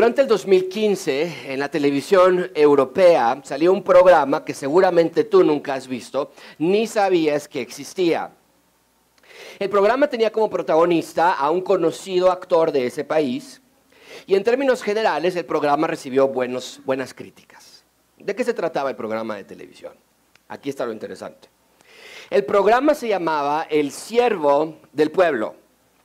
Durante el 2015, en la televisión europea, salió un programa que seguramente tú nunca has visto, ni sabías que existía. El programa tenía como protagonista a un conocido actor de ese país y en términos generales el programa recibió buenas críticas. ¿De qué se trataba el programa de televisión? Aquí está lo interesante. El programa se llamaba El Siervo del Pueblo.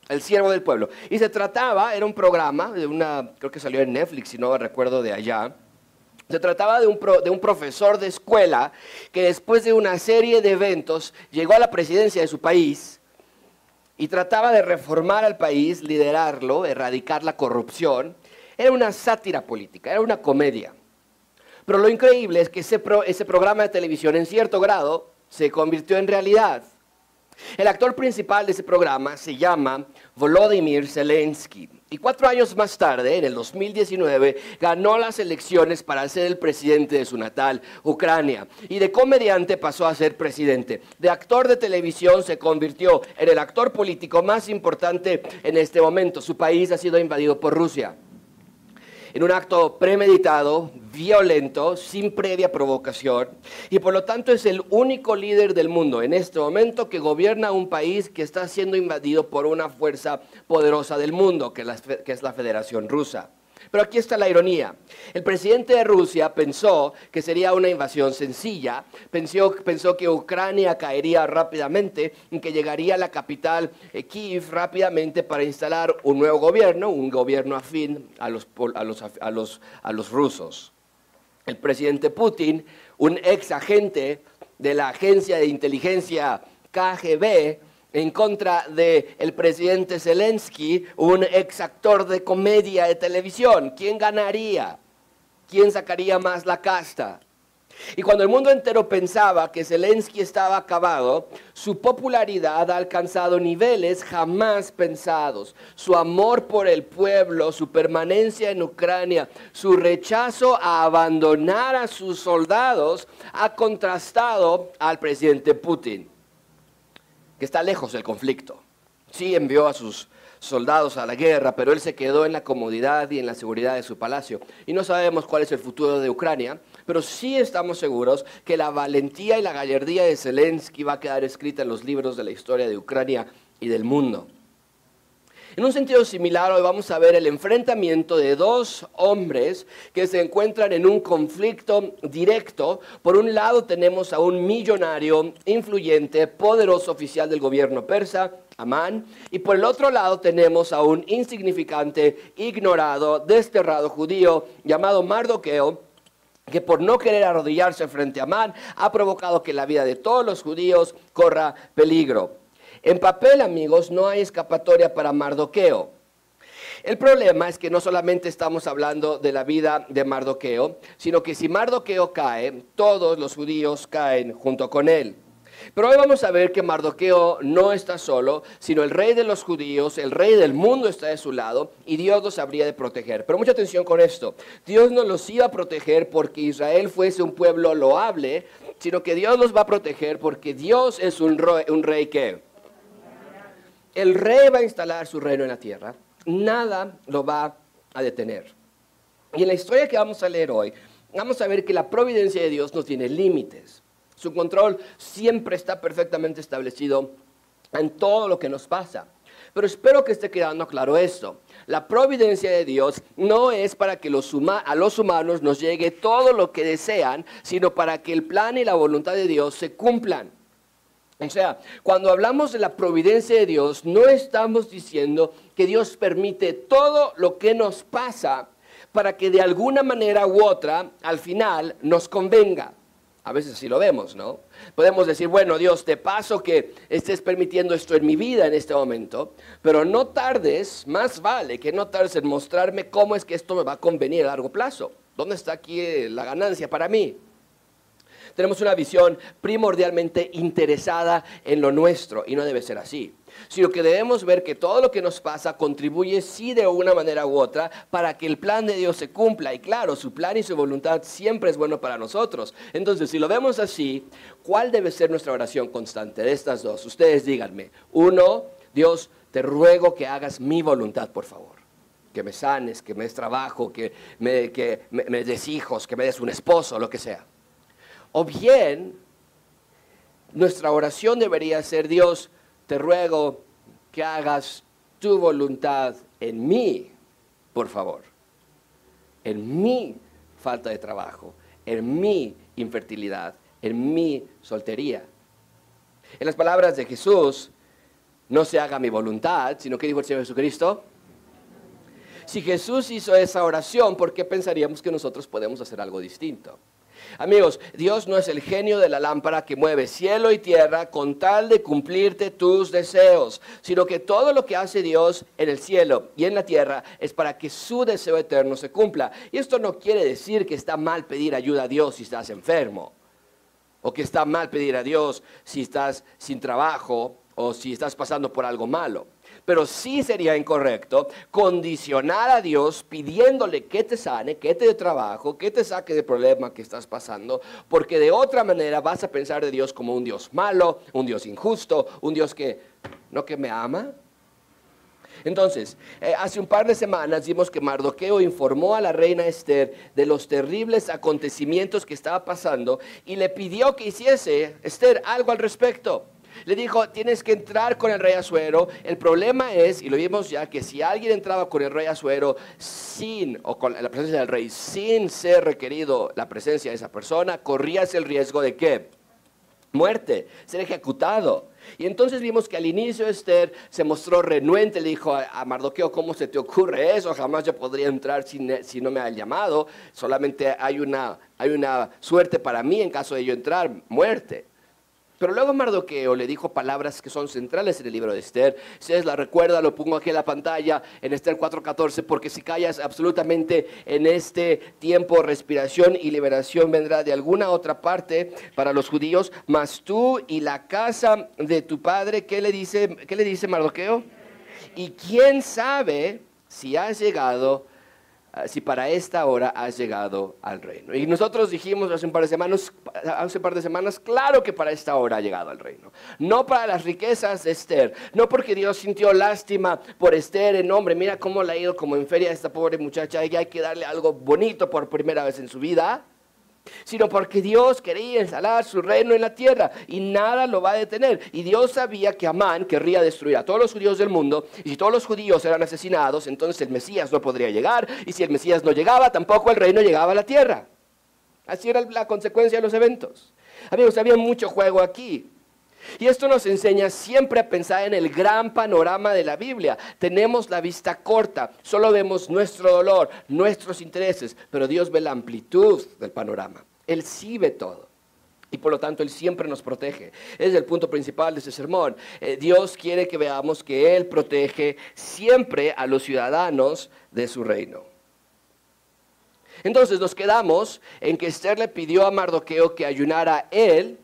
El Siervo del Pueblo. Y se trataba, era un programa de una, creo que salió en Netflix, si no recuerdo de allá. Se trataba de un, de un profesor de escuela que después de una serie de eventos llegó a la presidencia de su país y trataba de reformar al país, liderarlo, erradicar la corrupción. Era una sátira política, era una comedia. Pero lo increíble es que ese, ese programa de televisión en cierto grado se convirtió en realidad. El actor principal de ese programa se llama Volodymyr Zelensky. Y cuatro años más tarde, en el 2019, ganó las elecciones para ser el presidente de su natal, Ucrania. Y de comediante pasó a ser presidente. De actor de televisión se convirtió en el actor político más importante en este momento. Su país ha sido invadido por Rusia en un acto premeditado, violento, sin previa provocación, y por lo tanto es el único líder del mundo en este momento que gobierna un país que está siendo invadido por una fuerza poderosa del mundo, que es la, Federación Rusa. Pero aquí está la ironía. El presidente de Rusia pensó que sería una invasión sencilla, pensó, que Ucrania caería rápidamente y que llegaría a la capital eh, Kiev rápidamente para instalar un nuevo gobierno, un gobierno afín a los, a los rusos. El presidente Putin, un ex agente de la agencia de inteligencia KGB, en contra del el presidente Zelensky, un ex actor de comedia de televisión. ¿Quién ganaría? ¿Quién sacaría más la casta? Y cuando el mundo entero pensaba que Zelensky estaba acabado, su popularidad ha alcanzado niveles jamás pensados. Su amor por el pueblo, su permanencia en Ucrania, su rechazo a abandonar a sus soldados ha contrastado al presidente Putin que está lejos del conflicto. Sí envió a sus soldados a la guerra, pero él se quedó en la comodidad y en la seguridad de su palacio. Y no sabemos cuál es el futuro de Ucrania, pero sí estamos seguros que la valentía y la gallardía de Zelensky va a quedar escrita en los libros de la historia de Ucrania y del mundo. En un sentido similar, hoy vamos a ver el enfrentamiento de dos hombres que se encuentran en un conflicto directo. Por un lado tenemos a un millonario, influyente, poderoso oficial del gobierno persa, Amán, y por el otro lado tenemos a un insignificante, ignorado, desterrado judío llamado Mardoqueo, que por no querer arrodillarse frente a Amán ha provocado que la vida de todos los judíos corra peligro. En papel, amigos, no hay escapatoria para Mardoqueo. El problema es que no solamente estamos hablando de la vida de Mardoqueo, sino que si Mardoqueo cae, todos los judíos caen junto con él. Pero hoy vamos a ver que Mardoqueo no está solo, sino el rey de los judíos, el rey del mundo está de su lado y Dios los habría de proteger. Pero mucha atención con esto. Dios no los iba a proteger porque Israel fuese un pueblo loable, sino que Dios los va a proteger porque Dios es un rey, un rey que el rey va a instalar su reino en la tierra, nada lo va a detener. Y en la historia que vamos a leer hoy, vamos a ver que la providencia de Dios no tiene límites. Su control siempre está perfectamente establecido en todo lo que nos pasa. Pero espero que esté quedando claro esto. La providencia de Dios no es para que a los humanos nos llegue todo lo que desean, sino para que el plan y la voluntad de Dios se cumplan. O sea, cuando hablamos de la providencia de Dios, no estamos diciendo que Dios permite todo lo que nos pasa para que de alguna manera u otra al final nos convenga. A veces así lo vemos, ¿no? Podemos decir, bueno, Dios, te paso que estés permitiendo esto en mi vida en este momento, pero no tardes, más vale que no tardes en mostrarme cómo es que esto me va a convenir a largo plazo. ¿Dónde está aquí la ganancia para mí? Tenemos una visión primordialmente interesada en lo nuestro y no debe ser así sino que debemos ver que todo lo que nos pasa contribuye sí de una manera u otra para que el plan de Dios se cumpla. Y claro, su plan y su voluntad siempre es bueno para nosotros. Entonces, si lo vemos así, ¿cuál debe ser nuestra oración constante de estas dos? Ustedes díganme. Uno, Dios, te ruego que hagas mi voluntad, por favor. que me sanes, que me des trabajo, que me, des hijos, que me des un esposo, lo que sea. O bien, nuestra oración debería ser, Dios, te ruego que hagas tu voluntad en mí, por favor, en mi falta de trabajo, en mi infertilidad, en mi soltería. En las palabras de Jesús, no se haga mi voluntad, sino que dijo el Señor Jesucristo. Si Jesús hizo esa oración, ¿por qué pensaríamos que nosotros podemos hacer algo distinto? Amigos, Dios no es el genio de la lámpara que mueve cielo y tierra con tal de cumplirte tus deseos, sino que todo lo que hace Dios en el cielo y en la tierra es para que su deseo eterno se cumpla. Y esto no quiere decir que está mal pedir ayuda a Dios si estás enfermo, o que está mal pedir a Dios si estás sin trabajo o si estás pasando por algo malo. Pero sí sería incorrecto condicionar a Dios pidiéndole que te sane, que te dé trabajo, que te saque del problema que estás pasando, porque de otra manera vas a pensar de Dios como un Dios malo, un Dios injusto, un Dios que no que me ama. Entonces, eh, hace un par de semanas vimos que Mardoqueo informó a la reina Esther de los terribles acontecimientos que estaba pasando y le pidió que hiciese, Esther, algo al respecto. Le dijo, tienes que entrar con el rey Azuero. El problema es, y lo vimos ya, que si alguien entraba con el rey Azuero sin, o con la presencia del rey, sin ser requerido la presencia de esa persona, corrías el riesgo de qué? Muerte, ser ejecutado. Y entonces vimos que al inicio Esther se mostró renuente, le dijo a, Mardoqueo, ¿cómo se te ocurre eso? Jamás yo podría entrar si, si no me han llamado, solamente hay una, hay una suerte para mí en caso de yo entrar, muerte. Pero luego Mardoqueo le dijo palabras que son centrales en el libro de Esther. Si es la recuerda, lo pongo aquí en la pantalla en Esther 4:14, porque si callas absolutamente en este tiempo, respiración y liberación vendrá de alguna otra parte para los judíos, mas tú y la casa de tu padre, ¿qué le dice, qué le dice Mardoqueo? Y quién sabe si has llegado si para esta hora has llegado al reino. Y nosotros dijimos hace un par de semanas, hace un par de semanas, claro que para esta hora ha llegado al reino. No para las riquezas de Esther, no porque Dios sintió lástima por Esther en nombre, mira cómo le ha ido como en feria esta pobre muchacha, y hay que darle algo bonito por primera vez en su vida sino porque Dios quería instalar su reino en la tierra y nada lo va a detener. Y Dios sabía que Amán querría destruir a todos los judíos del mundo y si todos los judíos eran asesinados, entonces el Mesías no podría llegar y si el Mesías no llegaba, tampoco el reino llegaba a la tierra. Así era la consecuencia de los eventos. Amigos, había mucho juego aquí. Y esto nos enseña siempre a pensar en el gran panorama de la Biblia. Tenemos la vista corta, solo vemos nuestro dolor, nuestros intereses, pero Dios ve la amplitud del panorama. Él sí ve todo. Y por lo tanto Él siempre nos protege. Es el punto principal de este sermón. Eh, Dios quiere que veamos que Él protege siempre a los ciudadanos de su reino. Entonces nos quedamos en que Esther le pidió a Mardoqueo que ayunara él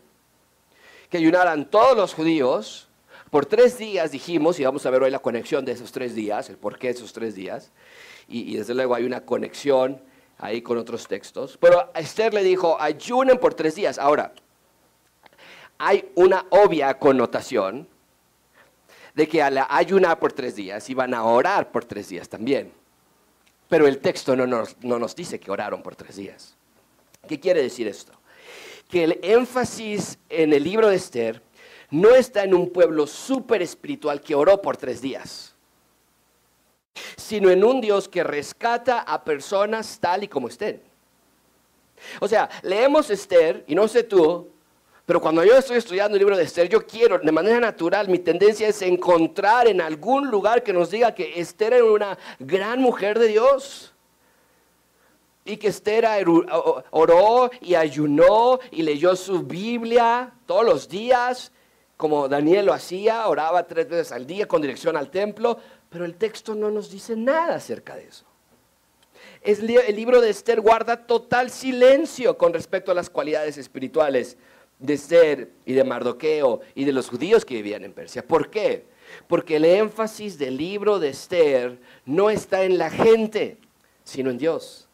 que ayunaran todos los judíos. Por tres días dijimos, y vamos a ver hoy la conexión de esos tres días, el porqué de esos tres días, y, desde luego hay una conexión ahí con otros textos. Pero Esther le dijo, ayunen por tres días. Ahora, hay una obvia connotación de que al ayunar por tres días iban a orar por tres días también. Pero el texto no nos, no nos dice que oraron por tres días. ¿Qué quiere decir esto? Que el énfasis en el libro de Esther no está en un pueblo súper espiritual que oró por tres días, sino en un Dios que rescata a personas tal y como estén. O sea, leemos Esther, y no sé tú, pero cuando yo estoy estudiando el libro de Esther, yo quiero, de manera natural, mi tendencia es encontrar en algún lugar que nos diga que Esther era una gran mujer de Dios y que Esther oró y ayunó y leyó su Biblia todos los días, como Daniel lo hacía, oraba tres veces al día con dirección al templo, pero el texto no nos dice nada acerca de eso. el libro de Esther guarda total silencio con respecto a las cualidades espirituales de Esther y de Mardoqueo y de los judíos que vivían en Persia. ¿Por qué? Porque el énfasis del libro de Esther no está en la gente, sino en Dios.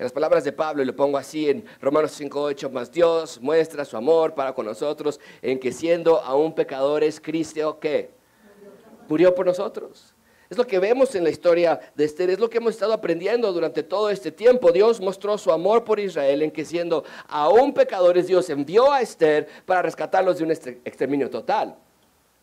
En las palabras de Pablo, y lo pongo así en Romanos 5.8, más Dios muestra su amor para con nosotros en que siendo aún pecadores, Cristo, ¿qué? Murió por nosotros. Es lo que vemos en la historia de Esther, es lo que hemos estado aprendiendo durante todo este tiempo. Dios mostró su amor por Israel en que siendo aún pecadores, Dios envió a Esther para rescatarlos de un exterminio total.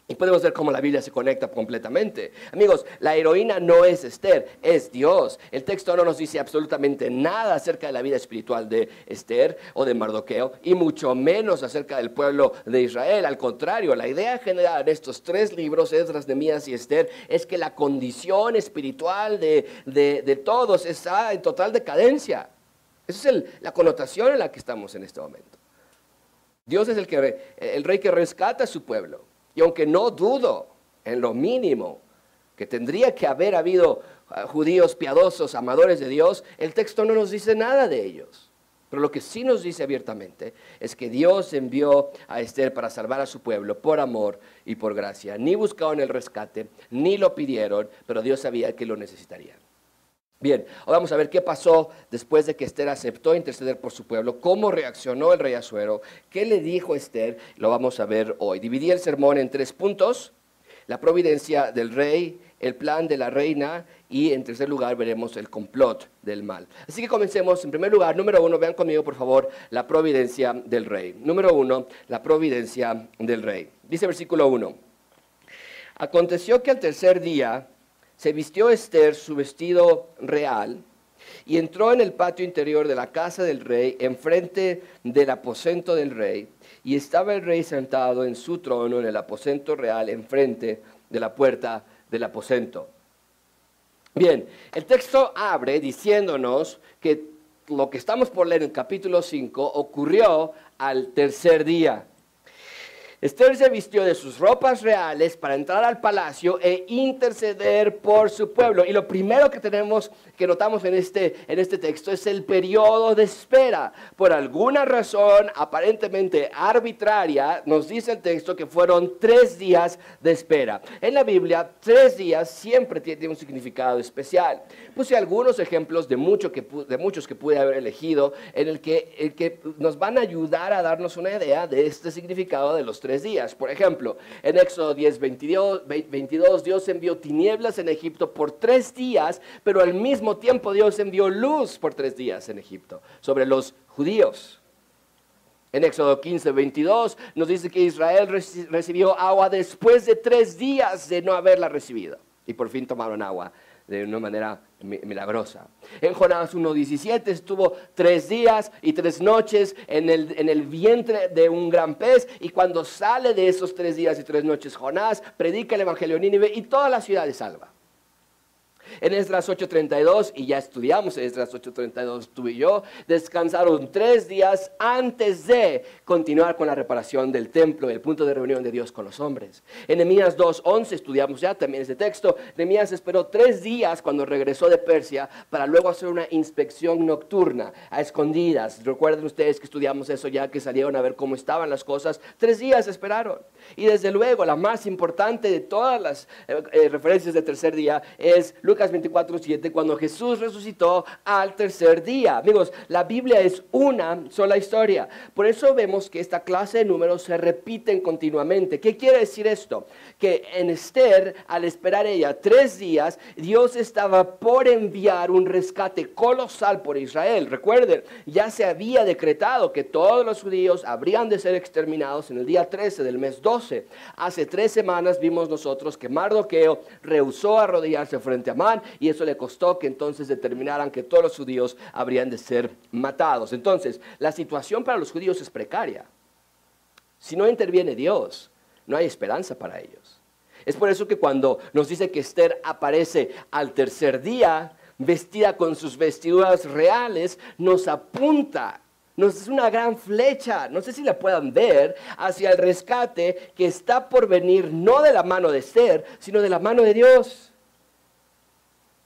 Y podemos ver cómo la Biblia se conecta completamente. Amigos, la heroína no es Esther, es Dios. El texto no nos dice absolutamente nada acerca de la vida espiritual de Esther o de Mardoqueo, y mucho menos acerca del pueblo de Israel. Al contrario, la idea general de estos tres libros, Esdras, Nemías y Esther, es que la condición espiritual de, todos está en total decadencia. Esa es la connotación en la que estamos en este momento. Dios es el, que, el rey que rescata a su pueblo. Y aunque no dudo en lo mínimo que tendría que haber habido ah, judíos piadosos, amadores de Dios, el texto no nos dice nada de ellos. Pero lo que sí nos dice abiertamente es que Dios envió a Esther para salvar a su pueblo por amor y por gracia. Ni buscaron el rescate, ni lo pidieron, pero Dios sabía que lo necesitarían. Bien, ahora vamos a ver qué pasó después de que Esther aceptó interceder por su pueblo, cómo reaccionó el rey Asuero, qué le dijo Esther, lo vamos a ver hoy. Dividí el sermón en tres puntos, la providencia del rey, el plan de la reina y en tercer lugar veremos el complot del mal. Así que comencemos. En primer lugar, número uno, vean conmigo por favor la providencia del rey. Número uno, la providencia del rey. Dice versículo uno. Aconteció que al tercer día se vistió Esther su vestido real y entró en el patio interior de la casa del rey, enfrente del aposento del rey, y estaba el rey sentado en su trono en el aposento real, enfrente de la puerta del aposento. Bien, el texto abre diciéndonos que lo que estamos por leer en capítulo 5 ocurrió al tercer día. Esther se vistió de sus ropas reales para entrar al palacio e interceder por su pueblo. Y lo primero que tenemos que notamos en este, en este texto es el periodo de espera. Por alguna razón aparentemente arbitraria, nos dice el texto que fueron tres días de espera. En la Biblia, tres días siempre tiene un significado especial. Puse algunos ejemplos de, mucho que, de muchos que pude haber elegido en el que, el que nos van a ayudar a darnos una idea de este significado de los tres días. Por ejemplo, en Éxodo 10, 22, Dios envió tinieblas en Egipto por tres días, pero al mismo tiempo Dios envió luz por tres días en Egipto sobre los judíos. En Éxodo 15, 22 nos dice que Israel recibió agua después de tres días de no haberla recibido. Y por fin tomaron agua de una manera milagrosa. En Jonás 1.17 estuvo tres días y tres noches en el, en el vientre de un gran pez y cuando sale de esos tres días y tres noches Jonás predica el Evangelio en Nínive y toda la ciudad es salva. En Esdras 8:32, y ya estudiamos Esdras 8:32 tú y yo, descansaron tres días antes de continuar con la reparación del templo, el punto de reunión de Dios con los hombres. En Nehemías 2:11 estudiamos ya también ese texto. Nehemías esperó tres días cuando regresó de Persia para luego hacer una inspección nocturna a escondidas. Recuerden ustedes que estudiamos eso ya que salieron a ver cómo estaban las cosas. Tres días esperaron. Y desde luego la más importante de todas las eh, eh, referencias de tercer día es Lucas 24, 7, cuando Jesús resucitó al tercer día. Amigos, la Biblia es una sola historia. Por eso vemos que esta clase de números se repiten continuamente. ¿Qué quiere decir esto? Que en Esther, al esperar ella tres días, Dios estaba por enviar un rescate colosal por Israel. Recuerden, ya se había decretado que todos los judíos habrían de ser exterminados en el día 13 del mes 12. Hace tres semanas vimos nosotros que Mardoqueo rehusó arrodillarse frente a Man y eso le costó que entonces determinaran que todos los judíos habrían de ser matados. Entonces, la situación para los judíos es precaria. Si no interviene Dios, no hay esperanza para ellos. Es por eso que cuando nos dice que Esther aparece al tercer día, vestida con sus vestiduras reales, nos apunta nos es una gran flecha, no sé si la puedan ver, hacia el rescate que está por venir no de la mano de Esther, sino de la mano de Dios.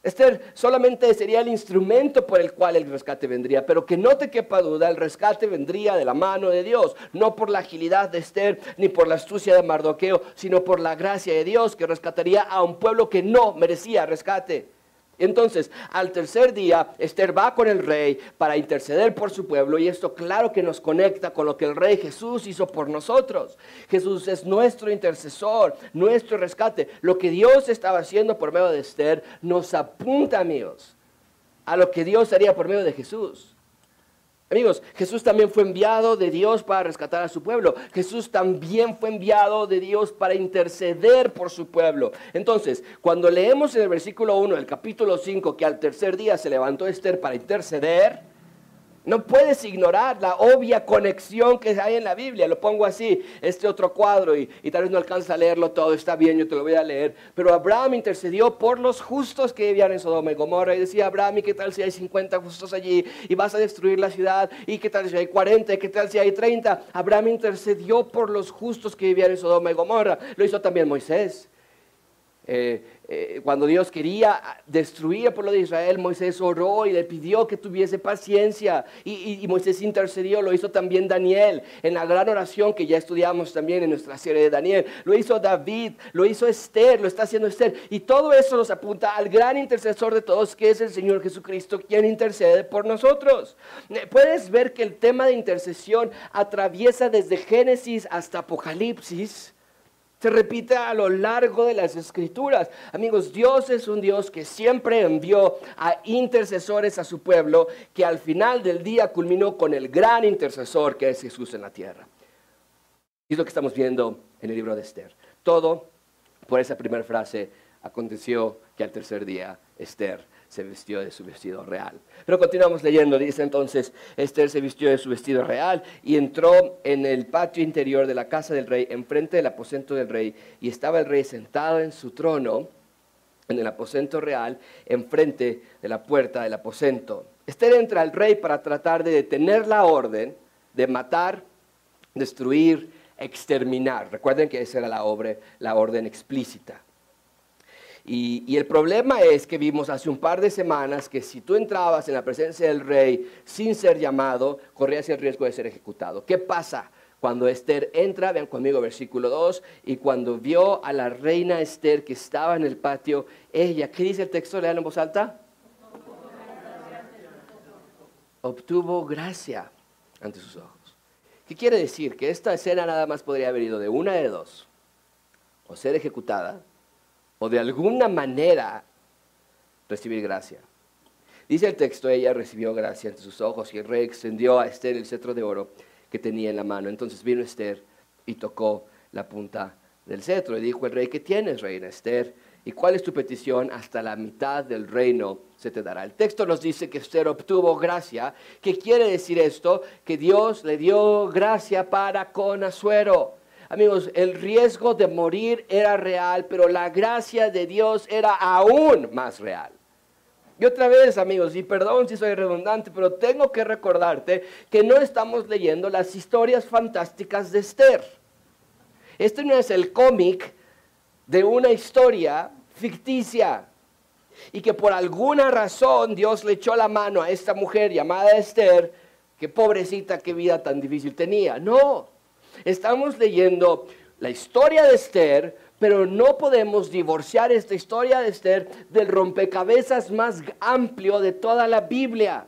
Esther solamente sería el instrumento por el cual el rescate vendría, pero que no te quepa duda, el rescate vendría de la mano de Dios, no por la agilidad de Esther ni por la astucia de Mardoqueo, sino por la gracia de Dios que rescataría a un pueblo que no merecía rescate. Entonces, al tercer día, Esther va con el rey para interceder por su pueblo y esto claro que nos conecta con lo que el rey Jesús hizo por nosotros. Jesús es nuestro intercesor, nuestro rescate. Lo que Dios estaba haciendo por medio de Esther nos apunta, amigos, a lo que Dios haría por medio de Jesús. Amigos, Jesús también fue enviado de Dios para rescatar a su pueblo. Jesús también fue enviado de Dios para interceder por su pueblo. Entonces, cuando leemos en el versículo 1 del capítulo 5 que al tercer día se levantó Esther para interceder, no puedes ignorar la obvia conexión que hay en la Biblia. Lo pongo así, este otro cuadro, y, tal vez no alcanza a leerlo todo, está bien, yo te lo voy a leer. Pero Abraham intercedió por los justos que vivían en Sodoma y Gomorra. Y decía, Abraham, ¿y qué tal si hay 50 justos allí? Y vas a destruir la ciudad. ¿Y qué tal si hay 40? ¿Y qué tal si hay 30? Abraham intercedió por los justos que vivían en Sodoma y Gomorra. Lo hizo también Moisés. Eh, eh, cuando Dios quería destruir al pueblo de Israel, Moisés oró y le pidió que tuviese paciencia. Y, Moisés intercedió, lo hizo también Daniel. En la gran oración que ya estudiamos también en nuestra serie de Daniel, lo hizo David, lo hizo Esther, lo está haciendo Esther. Y todo eso nos apunta al gran intercesor de todos que es el Señor Jesucristo quien intercede por nosotros. Eh, puedes ver que el tema de intercesión atraviesa desde Génesis hasta Apocalipsis se repite a lo largo de las escrituras. Amigos, Dios es un Dios que siempre envió a intercesores a su pueblo, que al final del día culminó con el gran intercesor que es Jesús en la tierra. Y es lo que estamos viendo en el libro de Esther. Todo por esa primera frase aconteció que al tercer día Esther se vistió de su vestido real. Pero continuamos leyendo, dice entonces, Esther se vistió de su vestido real y entró en el patio interior de la casa del rey, enfrente del aposento del rey, y estaba el rey sentado en su trono, en el aposento real, enfrente de la puerta del aposento. Esther entra al rey para tratar de detener la orden de matar, destruir, exterminar. Recuerden que esa era la, obra, la orden explícita. Y, el problema es que vimos hace un par de semanas que si tú entrabas en la presencia del rey sin ser llamado, corrías el riesgo de ser ejecutado. ¿Qué pasa? Cuando Esther entra, vean conmigo versículo 2, y cuando vio a la reina Esther que estaba en el patio, ella, ¿qué dice el texto? Lean en voz alta. Obtuvo gracia ante sus ojos. ¿Qué quiere decir? Que esta escena nada más podría haber ido de una de dos. O ser ejecutada o de alguna manera recibir gracia. Dice el texto, ella recibió gracia ante sus ojos y el rey extendió a Esther el cetro de oro que tenía en la mano. Entonces vino Esther y tocó la punta del cetro. Y dijo el rey, ¿qué tienes, reina Esther? ¿Y cuál es tu petición? Hasta la mitad del reino se te dará. El texto nos dice que Esther obtuvo gracia. ¿Qué quiere decir esto? Que Dios le dio gracia para con Azuero. Amigos, el riesgo de morir era real, pero la gracia de Dios era aún más real. Y otra vez, amigos, y perdón si soy redundante, pero tengo que recordarte que no estamos leyendo las historias fantásticas de Esther. Este no es el cómic de una historia ficticia y que por alguna razón Dios le echó la mano a esta mujer llamada Esther, que pobrecita, qué vida tan difícil tenía. No, Estamos leyendo la historia de Esther, pero no podemos divorciar esta historia de Esther del rompecabezas más amplio de toda la Biblia.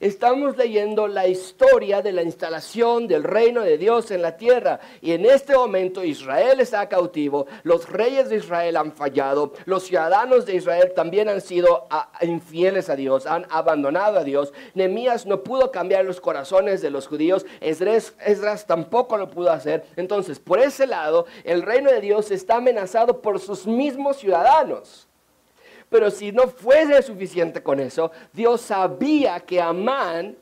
Estamos leyendo la historia de la instalación del reino de Dios en la tierra. Y en este momento Israel está cautivo, los reyes de Israel han fallado, los ciudadanos de Israel también han sido ah, infieles a Dios, han abandonado a Dios. Nehemías no pudo cambiar los corazones de los judíos, Esdras, Esdras tampoco lo pudo hacer. Entonces, por ese lado, el reino de Dios está amenazado por sus mismos ciudadanos. Pero si no fuese suficiente con eso, Dios sabía que Amán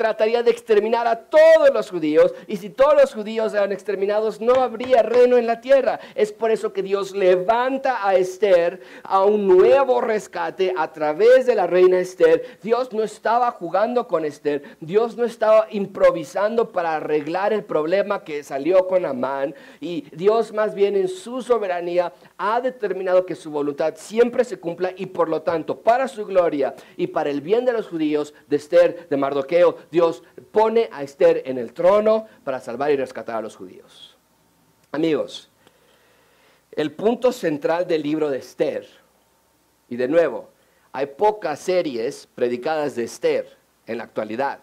trataría de exterminar a todos los judíos y si todos los judíos eran exterminados no habría reino en la tierra. Es por eso que Dios levanta a Esther a un nuevo rescate a través de la reina Esther. Dios no estaba jugando con Esther, Dios no estaba improvisando para arreglar el problema que salió con Amán y Dios más bien en su soberanía ha determinado que su voluntad siempre se cumpla y por lo tanto para su gloria y para el bien de los judíos, de Esther, de Mardoqueo, Dios pone a Esther en el trono para salvar y rescatar a los judíos. Amigos, el punto central del libro de Esther, y de nuevo, hay pocas series predicadas de Esther en la actualidad.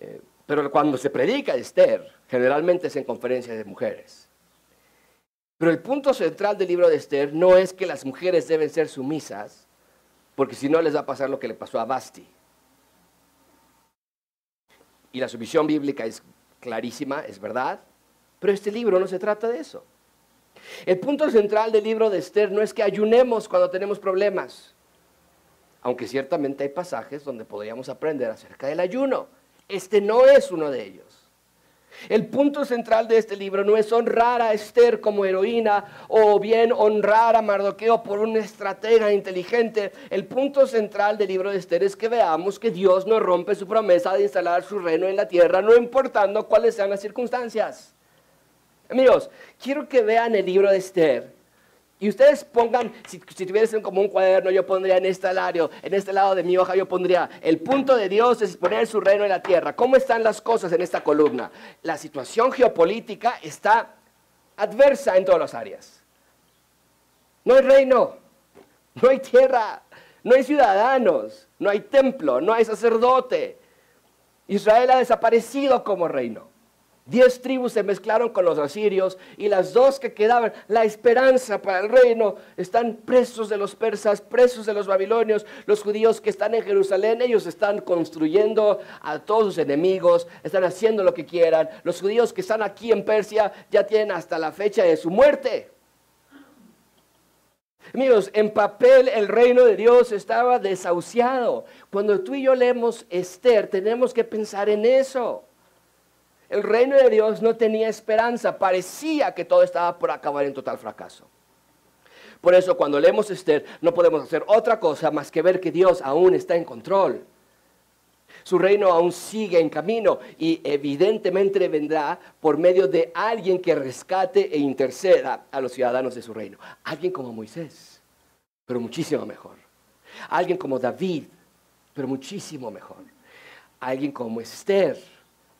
Eh, pero cuando se predica Esther, generalmente es en conferencias de mujeres. Pero el punto central del libro de Esther no es que las mujeres deben ser sumisas, porque si no les va a pasar lo que le pasó a Basti. Y la sumisión bíblica es clarísima, es verdad, pero este libro no se trata de eso. El punto central del libro de Esther no es que ayunemos cuando tenemos problemas, aunque ciertamente hay pasajes donde podríamos aprender acerca del ayuno. Este no es uno de ellos. El punto central de este libro no es honrar a Esther como heroína o bien honrar a Mardoqueo por una estratega inteligente. El punto central del libro de Esther es que veamos que Dios no rompe su promesa de instalar su reino en la tierra, no importando cuáles sean las circunstancias. Amigos, quiero que vean el libro de Esther. Y ustedes pongan, si, si tuviesen como un cuaderno, yo pondría en este en este lado de mi hoja, yo pondría, el punto de Dios es poner su reino en la tierra. ¿Cómo están las cosas en esta columna? La situación geopolítica está adversa en todas las áreas. No hay reino, no hay tierra, no hay ciudadanos, no hay templo, no hay sacerdote. Israel ha desaparecido como reino. Diez tribus se mezclaron con los asirios y las dos que quedaban, la esperanza para el reino, están presos de los persas, presos de los babilonios. Los judíos que están en Jerusalén, ellos están construyendo a todos sus enemigos, están haciendo lo que quieran. Los judíos que están aquí en Persia ya tienen hasta la fecha de su muerte. Amigos, en papel el reino de Dios estaba desahuciado. Cuando tú y yo leemos Esther, tenemos que pensar en eso. El reino de Dios no tenía esperanza, parecía que todo estaba por acabar en total fracaso. Por eso cuando leemos Esther no podemos hacer otra cosa más que ver que Dios aún está en control. Su reino aún sigue en camino y evidentemente vendrá por medio de alguien que rescate e interceda a los ciudadanos de su reino. Alguien como Moisés, pero muchísimo mejor. Alguien como David, pero muchísimo mejor. Alguien como Esther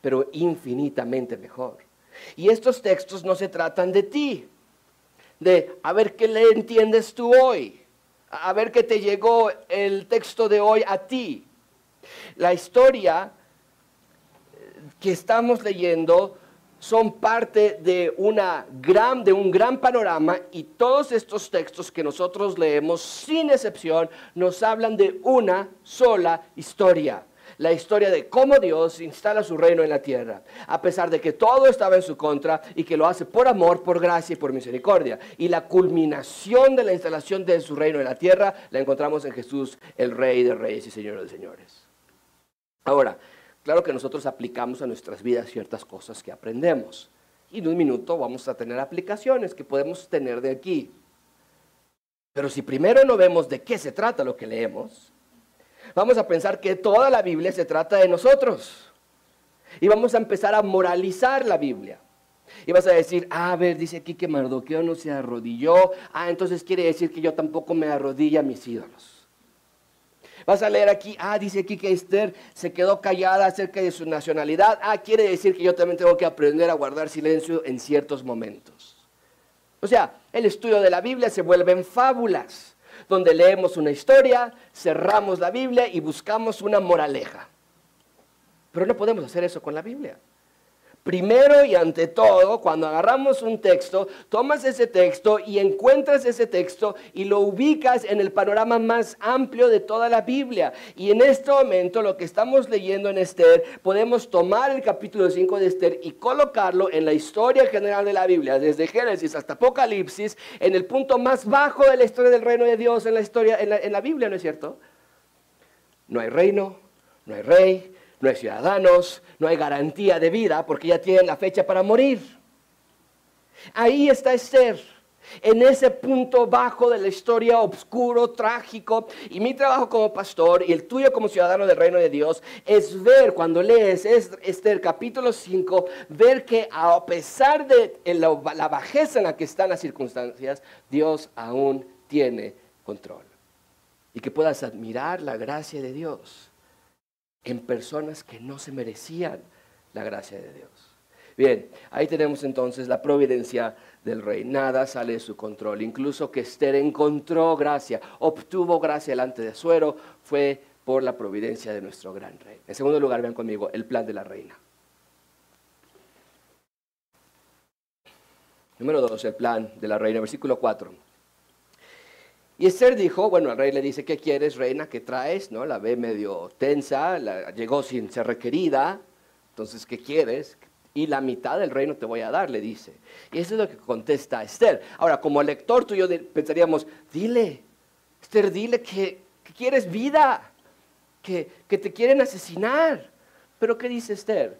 pero infinitamente mejor. Y estos textos no se tratan de ti, de a ver qué le entiendes tú hoy, a ver qué te llegó el texto de hoy a ti. La historia que estamos leyendo son parte de, una gran, de un gran panorama y todos estos textos que nosotros leemos, sin excepción, nos hablan de una sola historia la historia de cómo Dios instala su reino en la tierra, a pesar de que todo estaba en su contra y que lo hace por amor, por gracia y por misericordia. Y la culminación de la instalación de su reino en la tierra la encontramos en Jesús, el Rey de Reyes y Señor de Señores. Ahora, claro que nosotros aplicamos a nuestras vidas ciertas cosas que aprendemos. Y en un minuto vamos a tener aplicaciones que podemos tener de aquí. Pero si primero no vemos de qué se trata lo que leemos, vamos a pensar que toda la Biblia se trata de nosotros. Y vamos a empezar a moralizar la Biblia. Y vas a decir, ah, a ver, dice aquí que Mardoqueo no se arrodilló. Ah, entonces quiere decir que yo tampoco me arrodilla a mis ídolos. Vas a leer aquí, ah, dice aquí que Esther se quedó callada acerca de su nacionalidad. Ah, quiere decir que yo también tengo que aprender a guardar silencio en ciertos momentos. O sea, el estudio de la Biblia se vuelve en fábulas donde leemos una historia, cerramos la Biblia y buscamos una moraleja. Pero no podemos hacer eso con la Biblia. Primero y ante todo, cuando agarramos un texto, tomas ese texto y encuentras ese texto y lo ubicas en el panorama más amplio de toda la Biblia. Y en este momento, lo que estamos leyendo en Esther, podemos tomar el capítulo 5 de Esther y colocarlo en la historia general de la Biblia, desde Génesis hasta Apocalipsis, en el punto más bajo de la historia del reino de Dios en la historia, en la, en la Biblia, ¿no es cierto? No hay reino, no hay rey, no hay ciudadanos, no hay garantía de vida porque ya tienen la fecha para morir. Ahí está Esther, en ese punto bajo de la historia, oscuro, trágico. Y mi trabajo como pastor y el tuyo como ciudadano del reino de Dios es ver, cuando lees Esther capítulo 5, ver que a pesar de la bajeza en la que están las circunstancias, Dios aún tiene control. Y que puedas admirar la gracia de Dios en personas que no se merecían la gracia de Dios. Bien, ahí tenemos entonces la providencia del rey. Nada sale de su control. Incluso que Esther encontró gracia, obtuvo gracia delante de Suero, fue por la providencia de nuestro gran rey. En segundo lugar, vean conmigo el plan de la reina. Número dos, el plan de la reina, versículo 4. Y Esther dijo, bueno, el rey le dice, ¿qué quieres, reina? ¿Qué traes? ¿No? La ve medio tensa, llegó sin ser requerida, entonces, ¿qué quieres? Y la mitad del reino te voy a dar, le dice. Y eso es lo que contesta Esther. Ahora, como lector tú y yo pensaríamos, dile, Esther, dile que, quieres vida, que, que te quieren asesinar. Pero ¿qué dice Esther?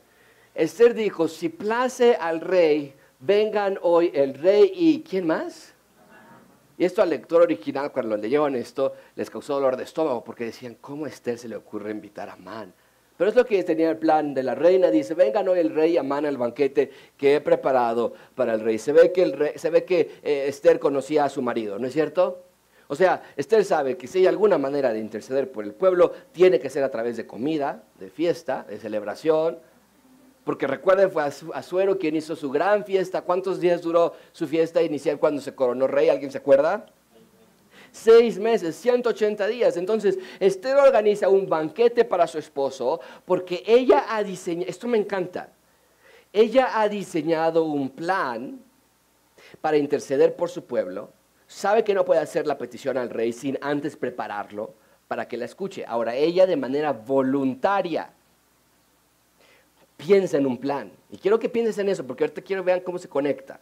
Esther dijo, si place al rey, vengan hoy el rey y ¿quién más? Y esto al lector original, cuando lo leyeron esto, les causó dolor de estómago porque decían, ¿cómo a Esther se le ocurre invitar a Man? Pero es lo que tenía el plan de la reina. Dice, vengan hoy el rey y Amán al banquete que he preparado para el rey. Se ve que, el rey, se ve que eh, Esther conocía a su marido, ¿no es cierto? O sea, Esther sabe que si hay alguna manera de interceder por el pueblo, tiene que ser a través de comida, de fiesta, de celebración, porque recuerden, fue Azuero quien hizo su gran fiesta. ¿Cuántos días duró su fiesta inicial cuando se coronó rey? ¿Alguien se acuerda? Seis meses, 180 días. Entonces, Esther organiza un banquete para su esposo porque ella ha diseñado, esto me encanta, ella ha diseñado un plan para interceder por su pueblo. Sabe que no puede hacer la petición al rey sin antes prepararlo para que la escuche. Ahora, ella de manera voluntaria piensa en un plan. Y quiero que pienses en eso, porque ahorita quiero ver cómo se conecta.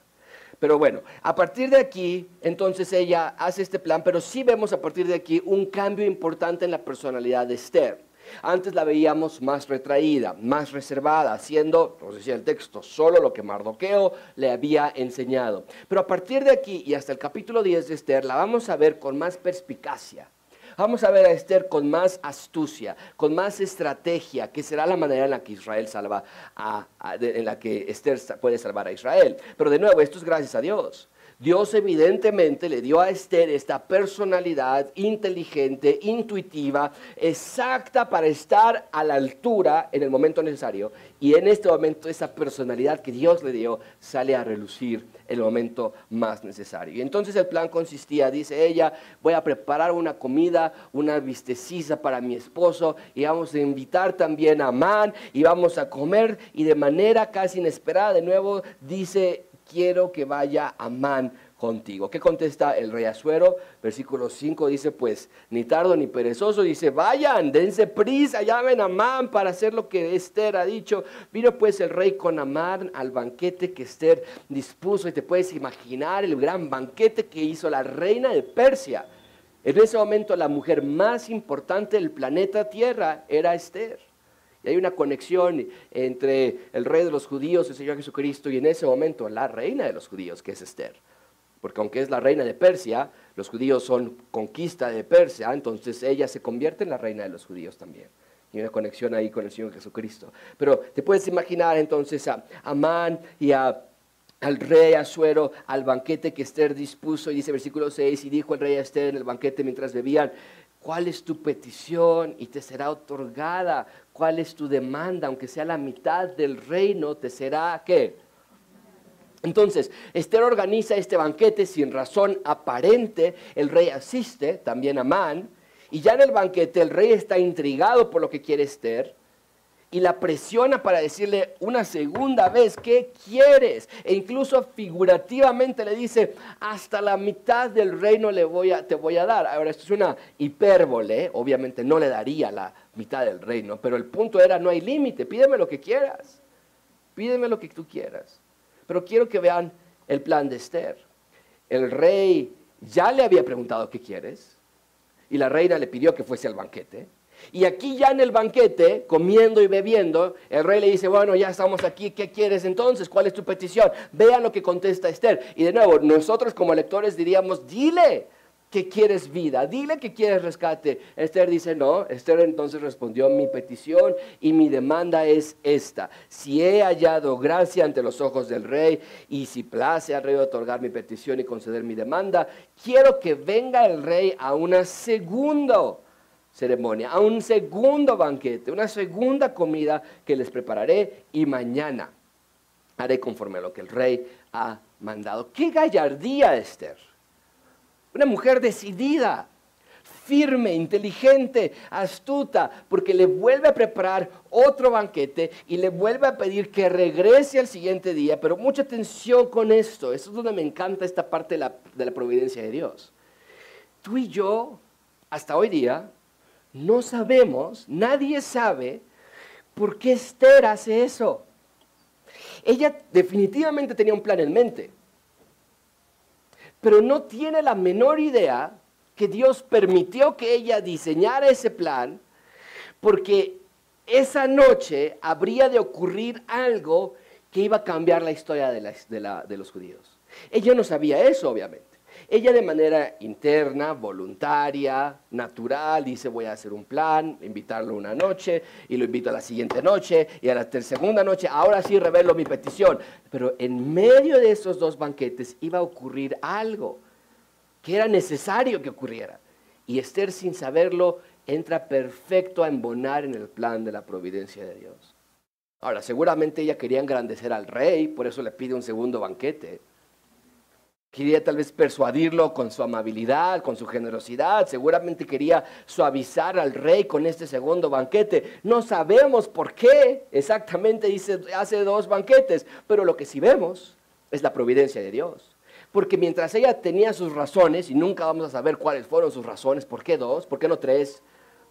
Pero bueno, a partir de aquí, entonces ella hace este plan, pero sí vemos a partir de aquí un cambio importante en la personalidad de Esther. Antes la veíamos más retraída, más reservada, haciendo, nos decía el texto, solo lo que Mardoqueo le había enseñado. Pero a partir de aquí y hasta el capítulo 10 de Esther, la vamos a ver con más perspicacia Vamos a ver a Esther con más astucia, con más estrategia, que será la manera en la que Israel salva en la que Esther puede salvar a Israel. Pero de nuevo, esto es gracias a Dios. Dios evidentemente le dio a Esther esta personalidad inteligente, intuitiva, exacta para estar a la altura en el momento necesario. Y en este momento esa personalidad que Dios le dio sale a relucir el momento más necesario. Y entonces el plan consistía, dice ella, voy a preparar una comida, una vistecisa para mi esposo y vamos a invitar también a Man y vamos a comer y de manera casi inesperada de nuevo dice quiero que vaya Amán contigo. ¿Qué contesta el rey Azuero? Versículo 5 dice, pues, ni tardo ni perezoso, dice, vayan, dense prisa, llamen a Amán para hacer lo que Esther ha dicho. Vino pues el rey con Amán al banquete que Esther dispuso y te puedes imaginar el gran banquete que hizo la reina de Persia. En ese momento la mujer más importante del planeta Tierra era Esther. Y hay una conexión entre el rey de los judíos, el Señor Jesucristo, y en ese momento la reina de los judíos, que es Esther. Porque aunque es la reina de Persia, los judíos son conquista de Persia, entonces ella se convierte en la reina de los judíos también. Y una conexión ahí con el Señor Jesucristo. Pero te puedes imaginar entonces a Amán y al rey Asuero al banquete que Esther dispuso, y dice versículo 6, y dijo el rey a Esther en el banquete mientras bebían, ¿cuál es tu petición? Y te será otorgada cuál es tu demanda, aunque sea la mitad del reino, te será qué. Entonces, Esther organiza este banquete sin razón aparente, el rey asiste, también Amán, y ya en el banquete el rey está intrigado por lo que quiere Esther, y la presiona para decirle una segunda vez, ¿qué quieres? E incluso figurativamente le dice, hasta la mitad del reino le voy a, te voy a dar. Ahora, esto es una hipérbole, obviamente no le daría la mitad del reino, pero el punto era, no hay límite, pídeme lo que quieras, pídeme lo que tú quieras. Pero quiero que vean el plan de Esther. El rey ya le había preguntado, ¿qué quieres? Y la reina le pidió que fuese al banquete. Y aquí ya en el banquete, comiendo y bebiendo, el rey le dice, bueno, ya estamos aquí, ¿qué quieres entonces? ¿Cuál es tu petición? Vean lo que contesta Esther. Y de nuevo, nosotros como lectores diríamos, dile que quieres vida, dile que quieres rescate. Esther dice, no, Esther entonces respondió, mi petición y mi demanda es esta. Si he hallado gracia ante los ojos del rey y si place al rey otorgar mi petición y conceder mi demanda, quiero que venga el rey a una segunda ceremonia, a un segundo banquete, una segunda comida que les prepararé y mañana. haré conforme a lo que el rey ha mandado. ¡Qué gallardía, Esther! Una mujer decidida, firme, inteligente, astuta, porque le vuelve a preparar otro banquete y le vuelve a pedir que regrese al siguiente día. Pero mucha atención con esto, eso es donde me encanta esta parte de la, de la providencia de Dios. Tú y yo, hasta hoy día, no sabemos, nadie sabe por qué Esther hace eso. Ella definitivamente tenía un plan en mente, pero no tiene la menor idea que Dios permitió que ella diseñara ese plan porque esa noche habría de ocurrir algo que iba a cambiar la historia de, los judíos. Ella no sabía eso, obviamente. Ella de manera interna, voluntaria, natural, dice voy a hacer un plan, invitarlo una noche y lo invito a la siguiente noche y a la segunda noche, ahora sí revelo mi petición. Pero en medio de esos dos banquetes iba a ocurrir algo que era necesario que ocurriera. Y Esther sin saberlo entra perfecto a embonar en el plan de la providencia de Dios. Ahora, seguramente ella quería engrandecer al rey, por eso le pide un segundo banquete. Quería tal vez persuadirlo con su amabilidad, con su generosidad. Seguramente quería suavizar al rey con este segundo banquete. No sabemos por qué exactamente dice, hace dos banquetes, pero lo que sí vemos es la providencia de Dios. Porque mientras ella tenía sus razones, y nunca vamos a saber cuáles fueron sus razones, ¿por qué dos? ¿Por qué no tres?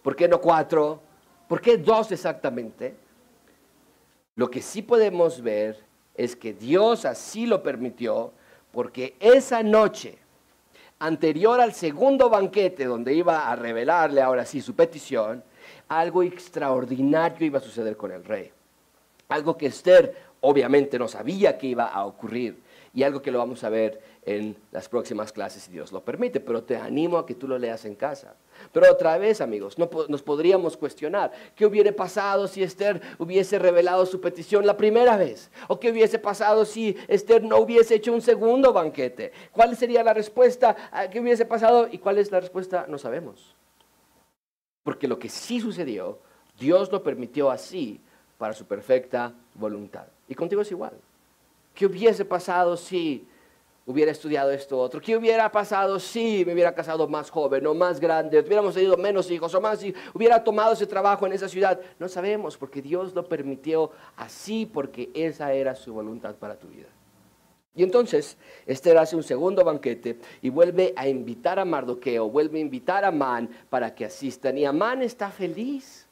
¿Por qué no cuatro? ¿Por qué dos exactamente? Lo que sí podemos ver es que Dios así lo permitió porque esa noche, anterior al segundo banquete donde iba a revelarle ahora sí su petición, algo extraordinario iba a suceder con el rey. Algo que Esther obviamente no sabía que iba a ocurrir y algo que lo vamos a ver en las próximas clases si Dios lo permite, pero te animo a que tú lo leas en casa. Pero otra vez, amigos, no, nos podríamos cuestionar qué hubiera pasado si Esther hubiese revelado su petición la primera vez, o qué hubiese pasado si Esther no hubiese hecho un segundo banquete. ¿Cuál sería la respuesta? ¿Qué hubiese pasado? ¿Y cuál es la respuesta? No sabemos. Porque lo que sí sucedió, Dios lo permitió así para su perfecta voluntad. Y contigo es igual. ¿Qué hubiese pasado si hubiera estudiado esto otro? ¿Qué hubiera pasado si me hubiera casado más joven o más grande? ¿Hubiéramos tenido menos hijos o más? Si hubiera tomado ese trabajo en esa ciudad? No sabemos porque Dios lo permitió así porque esa era su voluntad para tu vida. Y entonces Esther hace un segundo banquete y vuelve a invitar a Mardoqueo, vuelve a invitar a Amán para que asistan. Y Amán está feliz.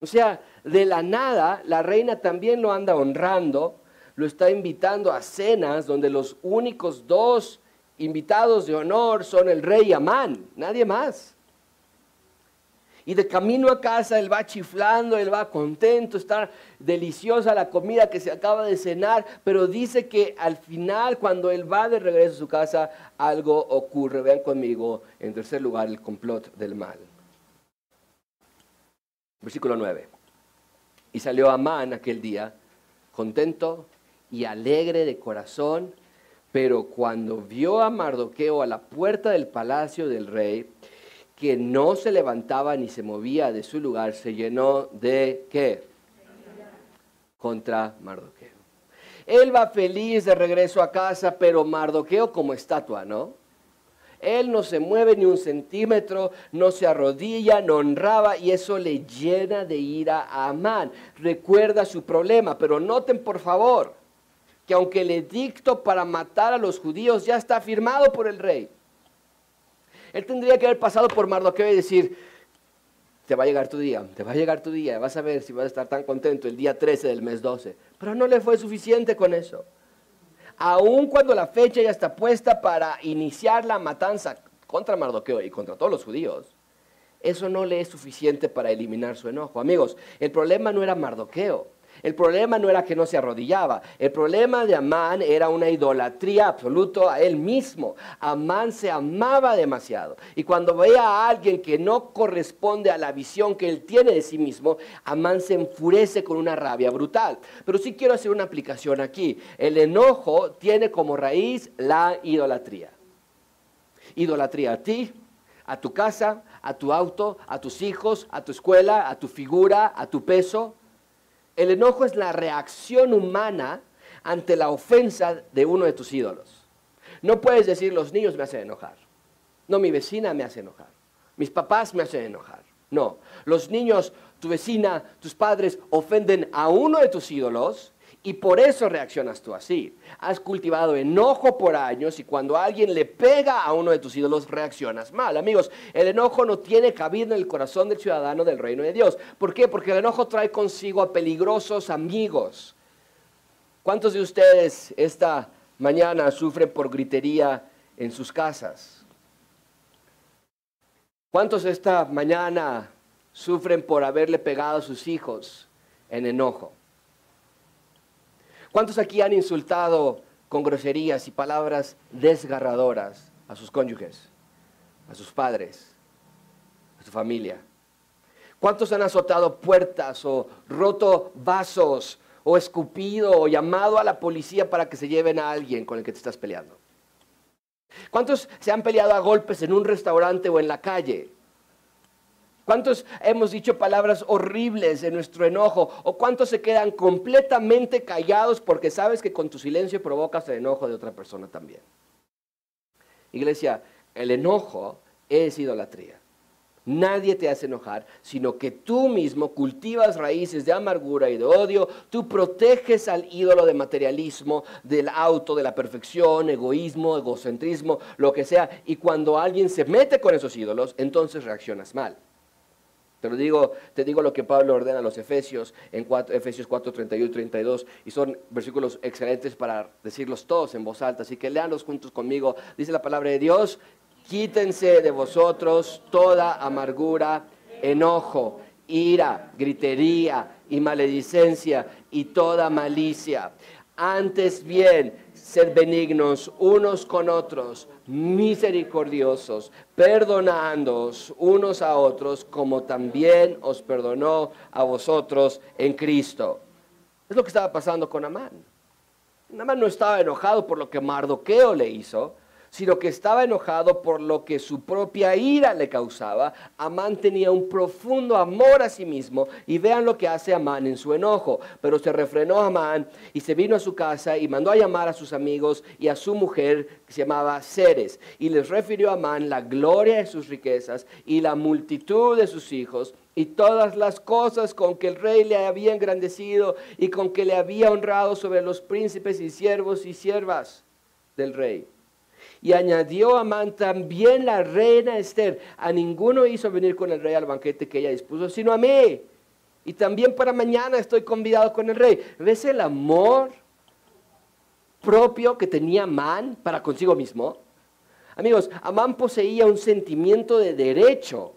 O sea, de la nada la reina también lo anda honrando lo está invitando a cenas donde los únicos dos invitados de honor son el rey Amán, nadie más. Y de camino a casa él va chiflando, él va contento, está deliciosa la comida que se acaba de cenar, pero dice que al final cuando él va de regreso a su casa algo ocurre. Vean conmigo, en tercer lugar, el complot del mal. Versículo 9. Y salió Amán aquel día contento y alegre de corazón, pero cuando vio a Mardoqueo a la puerta del palacio del rey, que no se levantaba ni se movía de su lugar, se llenó de qué? Contra Mardoqueo. Él va feliz de regreso a casa, pero Mardoqueo como estatua, ¿no? Él no se mueve ni un centímetro, no se arrodilla, no honraba y eso le llena de ira a Amán. Recuerda su problema, pero noten por favor, que aunque el edicto para matar a los judíos ya está firmado por el rey, él tendría que haber pasado por Mardoqueo y decir, te va a llegar tu día, te va a llegar tu día, vas a ver si vas a estar tan contento el día 13 del mes 12. Pero no le fue suficiente con eso. Aun cuando la fecha ya está puesta para iniciar la matanza contra Mardoqueo y contra todos los judíos, eso no le es suficiente para eliminar su enojo. Amigos, el problema no era Mardoqueo. El problema no era que no se arrodillaba, el problema de Amán era una idolatría absoluta a él mismo. Amán se amaba demasiado y cuando veía a alguien que no corresponde a la visión que él tiene de sí mismo, Amán se enfurece con una rabia brutal. Pero sí quiero hacer una aplicación aquí. El enojo tiene como raíz la idolatría. Idolatría a ti, a tu casa, a tu auto, a tus hijos, a tu escuela, a tu figura, a tu peso. El enojo es la reacción humana ante la ofensa de uno de tus ídolos. No puedes decir los niños me hacen enojar. No, mi vecina me hace enojar. Mis papás me hacen enojar. No, los niños, tu vecina, tus padres ofenden a uno de tus ídolos y por eso reaccionas tú así. Has cultivado enojo por años y cuando alguien le pega a uno de tus ídolos reaccionas mal. Amigos, el enojo no tiene cabida en el corazón del ciudadano del reino de Dios. ¿Por qué? Porque el enojo trae consigo a peligrosos amigos. ¿Cuántos de ustedes esta mañana sufren por gritería en sus casas? ¿Cuántos esta mañana sufren por haberle pegado a sus hijos en enojo? ¿Cuántos aquí han insultado con groserías y palabras desgarradoras a sus cónyuges, a sus padres, a su familia? ¿Cuántos han azotado puertas o roto vasos o escupido o llamado a la policía para que se lleven a alguien con el que te estás peleando? ¿Cuántos se han peleado a golpes en un restaurante o en la calle? ¿Cuántos hemos dicho palabras horribles en nuestro enojo? ¿O cuántos se quedan completamente callados porque sabes que con tu silencio provocas el enojo de otra persona también? Iglesia, el enojo es idolatría. Nadie te hace enojar, sino que tú mismo cultivas raíces de amargura y de odio, tú proteges al ídolo de materialismo, del auto, de la perfección, egoísmo, egocentrismo, lo que sea, y cuando alguien se mete con esos ídolos, entonces reaccionas mal. Te lo digo, te digo lo que Pablo ordena a los Efesios en Efesios 4, 31 y 32, y son versículos excelentes para decirlos todos en voz alta, así que leanlos juntos conmigo. Dice la palabra de Dios, quítense de vosotros toda amargura, enojo, ira, gritería y maledicencia y toda malicia. Antes bien, sed benignos unos con otros, misericordiosos, perdonándoos unos a otros, como también os perdonó a vosotros en Cristo. Es lo que estaba pasando con Amán. Amán no estaba enojado por lo que Mardoqueo le hizo, sino que estaba enojado por lo que su propia ira le causaba. Amán tenía un profundo amor a sí mismo y vean lo que hace Amán en su enojo. Pero se refrenó Amán y se vino a su casa y mandó a llamar a sus amigos y a su mujer que se llamaba Ceres y les refirió a Amán la gloria de sus riquezas y la multitud de sus hijos y todas las cosas con que el rey le había engrandecido y con que le había honrado sobre los príncipes y siervos y siervas del rey. Y añadió Amán también la reina Esther. A ninguno hizo venir con el rey al banquete que ella dispuso, sino a mí. Y también para mañana estoy convidado con el rey. ¿Ves el amor propio que tenía Amán para consigo mismo? Amigos, Amán poseía un sentimiento de derecho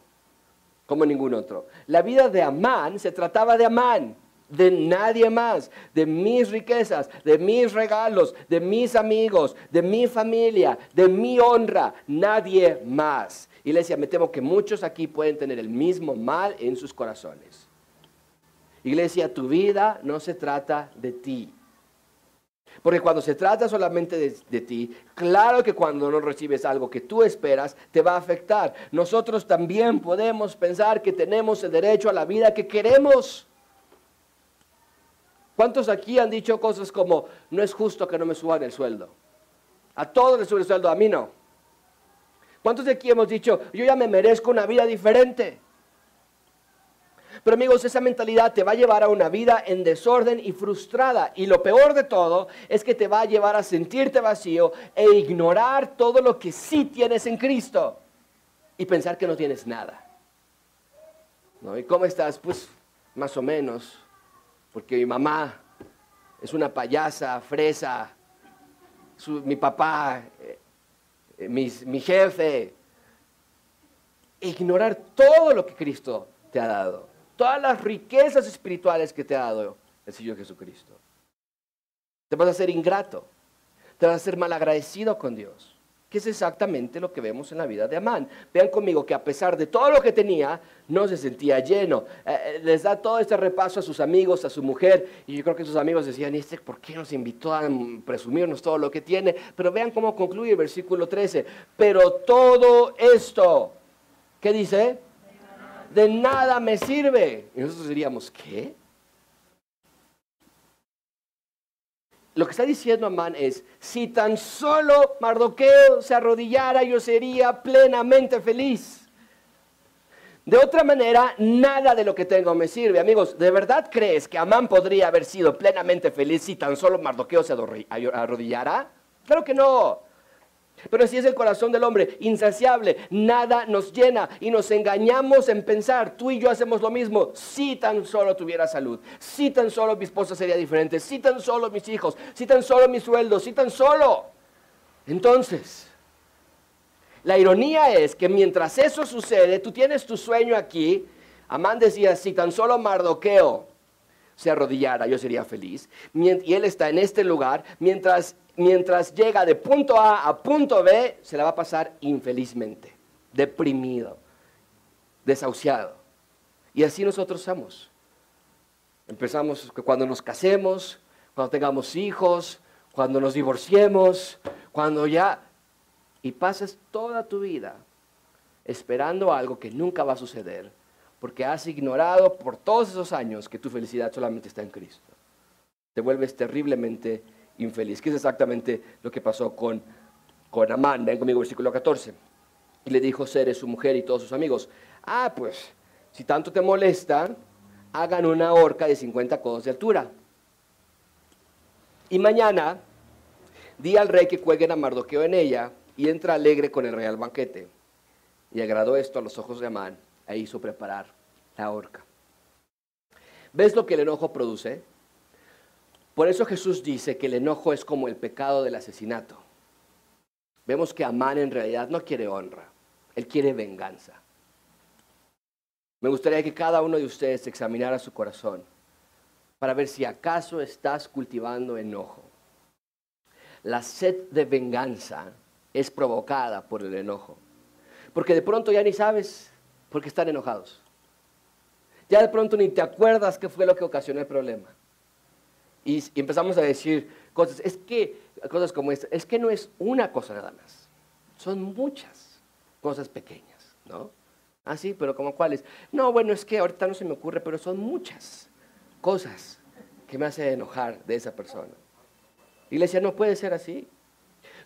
como ningún otro. La vida de Amán se trataba de Amán de nadie más, de mis riquezas, de mis regalos, de mis amigos, de mi familia, de mi honra, nadie más. Iglesia, me temo que muchos aquí pueden tener el mismo mal en sus corazones. Iglesia, tu vida no se trata de ti. Porque cuando se trata solamente de, de, ti, claro que cuando no recibes algo que tú esperas, te va a afectar. Nosotros también podemos pensar que tenemos el derecho a la vida que queremos. ¿Cuántos aquí han dicho cosas como, no es justo que no me suban el sueldo? A todos les sube el sueldo, a mí no. ¿Cuántos de aquí hemos dicho, yo ya me merezco una vida diferente? Pero amigos, esa mentalidad te va a llevar a una vida en desorden y frustrada. Y lo peor de todo es que te va a llevar a sentirte vacío e ignorar todo lo que sí tienes en Cristo. Y pensar que no tienes nada. ¿No? ¿Y cómo estás? Pues más o menos porque mi mamá es una payasa, fresa, mi papá, eh, mi jefe. Ignorar todo lo que Cristo te ha dado, todas las riquezas espirituales que te ha dado el Señor Jesucristo. Te vas a ser ingrato, te vas a ser malagradecido con Dios que es exactamente lo que vemos en la vida de Amán. Vean conmigo que a pesar de todo lo que tenía, no se sentía lleno. Eh, eh, les da todo este repaso a sus amigos, a su mujer, y yo creo que sus amigos decían, este, ¿por qué nos invitó a presumirnos todo lo que tiene? Pero vean cómo concluye el versículo 13. Pero todo esto, ¿qué dice? De nada me sirve. Y nosotros diríamos, ¿qué? Lo que está diciendo Amán es, si tan solo Mardoqueo se arrodillara, yo sería plenamente feliz. De otra manera, nada de lo que tengo me sirve. Amigos, ¿de verdad crees que Amán podría haber sido plenamente feliz si tan solo Mardoqueo se arrodillara? Claro que no. Pero así es el corazón del hombre, insaciable, nada nos llena y nos engañamos en pensar, tú y yo hacemos lo mismo, si tan solo tuviera salud, si tan solo mi esposa sería diferente, si tan solo mis hijos, si tan solo mi sueldo, si tan solo. Entonces, la ironía es que mientras eso sucede, tú tienes tu sueño aquí, Amán decía, si tan solo Mardoqueo se arrodillara, yo sería feliz. Y él está en este lugar, mientras mientras llega de punto A a punto B, se la va a pasar infelizmente, deprimido, desahuciado. Y así nosotros somos. Empezamos cuando nos casemos, cuando tengamos hijos, cuando nos divorciemos, cuando ya... Y pasas toda tu vida esperando algo que nunca va a suceder, porque has ignorado por todos esos años que tu felicidad solamente está en Cristo. Te vuelves terriblemente infeliz, que es exactamente lo que pasó con, con Amán. Ven conmigo, versículo 14. Y le dijo Ceres, su mujer y todos sus amigos, ah, pues, si tanto te molesta, hagan una horca de 50 codos de altura. Y mañana di al rey que cuelguen a Mardoqueo en ella y entra alegre con el rey al banquete. Y agradó esto a los ojos de Amán e hizo preparar la horca. ¿Ves lo que el enojo produce? Por eso Jesús dice que el enojo es como el pecado del asesinato. Vemos que Amán en realidad no quiere honra, él quiere venganza. Me gustaría que cada uno de ustedes examinara su corazón para ver si acaso estás cultivando enojo. La sed de venganza es provocada por el enojo. Porque de pronto ya ni sabes por qué están enojados. Ya de pronto ni te acuerdas qué fue lo que ocasionó el problema. Y, empezamos a decir cosas, es que, cosas como esta, es que no es una cosa nada más, son muchas cosas pequeñas, ¿no? Ah, sí, pero como cuáles? No, bueno, es que ahorita no se me ocurre, pero son muchas cosas que me hacen enojar de esa persona. Y le decía, no puede ser así.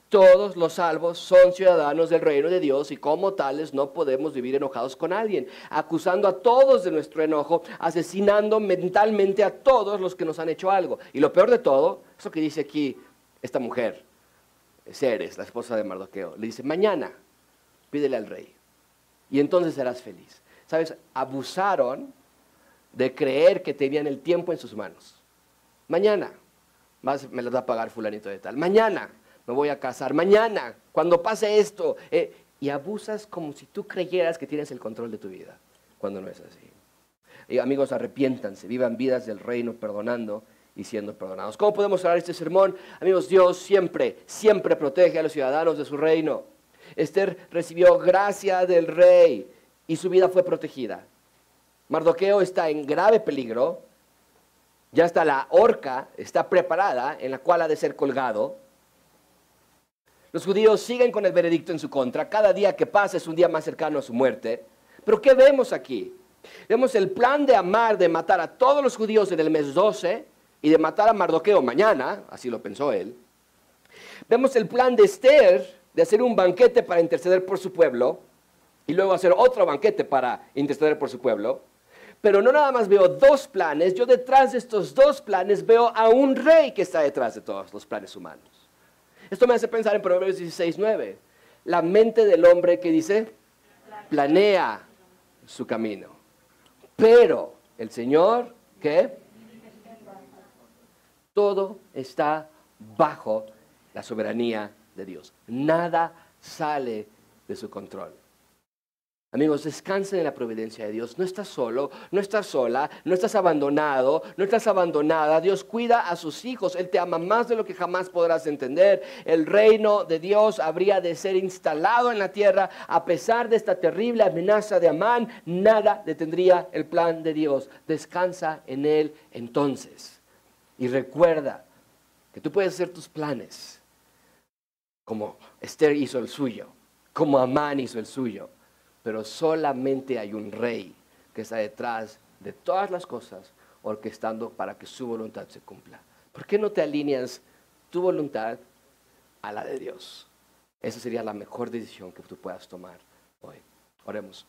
Todos los salvos son ciudadanos del reino de Dios y como tales no podemos vivir enojados con alguien, acusando a todos de nuestro enojo, asesinando mentalmente a todos los que nos han hecho algo. Y lo peor de todo, eso que dice aquí esta mujer, Ceres, la esposa de Mardoqueo, le dice, mañana pídele al rey y entonces serás feliz. ¿Sabes? Abusaron de creer que tenían el tiempo en sus manos. Mañana, me las va a pagar fulanito de tal. Mañana me voy a casar, mañana, cuando pase esto. Eh, y abusas como si tú creyeras que tienes el control de tu vida, cuando no es así. Amigos, arrepiéntanse, vivan vidas del reino perdonando y siendo perdonados. ¿Cómo podemos hablar este sermón? Amigos, Dios siempre, siempre protege a los ciudadanos de su reino. Esther recibió gracia del rey y su vida fue protegida. Mardoqueo está en grave peligro. Ya está la horca, está preparada en la cual ha de ser colgado. Los judíos siguen con el veredicto en su contra. Cada día que pasa es un día más cercano a su muerte. Pero ¿qué vemos aquí? Vemos el plan de Amar de matar a todos los judíos en el mes 12 y de matar a Mardoqueo mañana, así lo pensó él. Vemos el plan de Esther de hacer un banquete para interceder por su pueblo y luego hacer otro banquete para interceder por su pueblo. Pero no nada más veo dos planes, yo detrás de estos dos planes veo a un rey que está detrás de todos los planes humanos. Esto me hace pensar en Proverbios 16, 9. La mente del hombre que dice, planea su camino. Pero el Señor, ¿qué? Todo está bajo la soberanía de Dios. Nada sale de su control. Amigos, descansen en la providencia de Dios. No estás solo, no estás sola, no estás abandonado, no estás abandonada. Dios cuida a sus hijos. Él te ama más de lo que jamás podrás entender. El reino de Dios habría de ser instalado en la tierra. A pesar de esta terrible amenaza de Amán, nada detendría el plan de Dios. Descansa en Él entonces. Y recuerda que tú puedes hacer tus planes como Esther hizo el suyo, como Amán hizo el suyo pero solamente hay un rey que está detrás de todas las cosas orquestando para que su voluntad se cumpla. ¿Por qué no te alineas tu voluntad a la de Dios. Esa sería la mejor decisión que tú puedas tomar hoy. Oremos.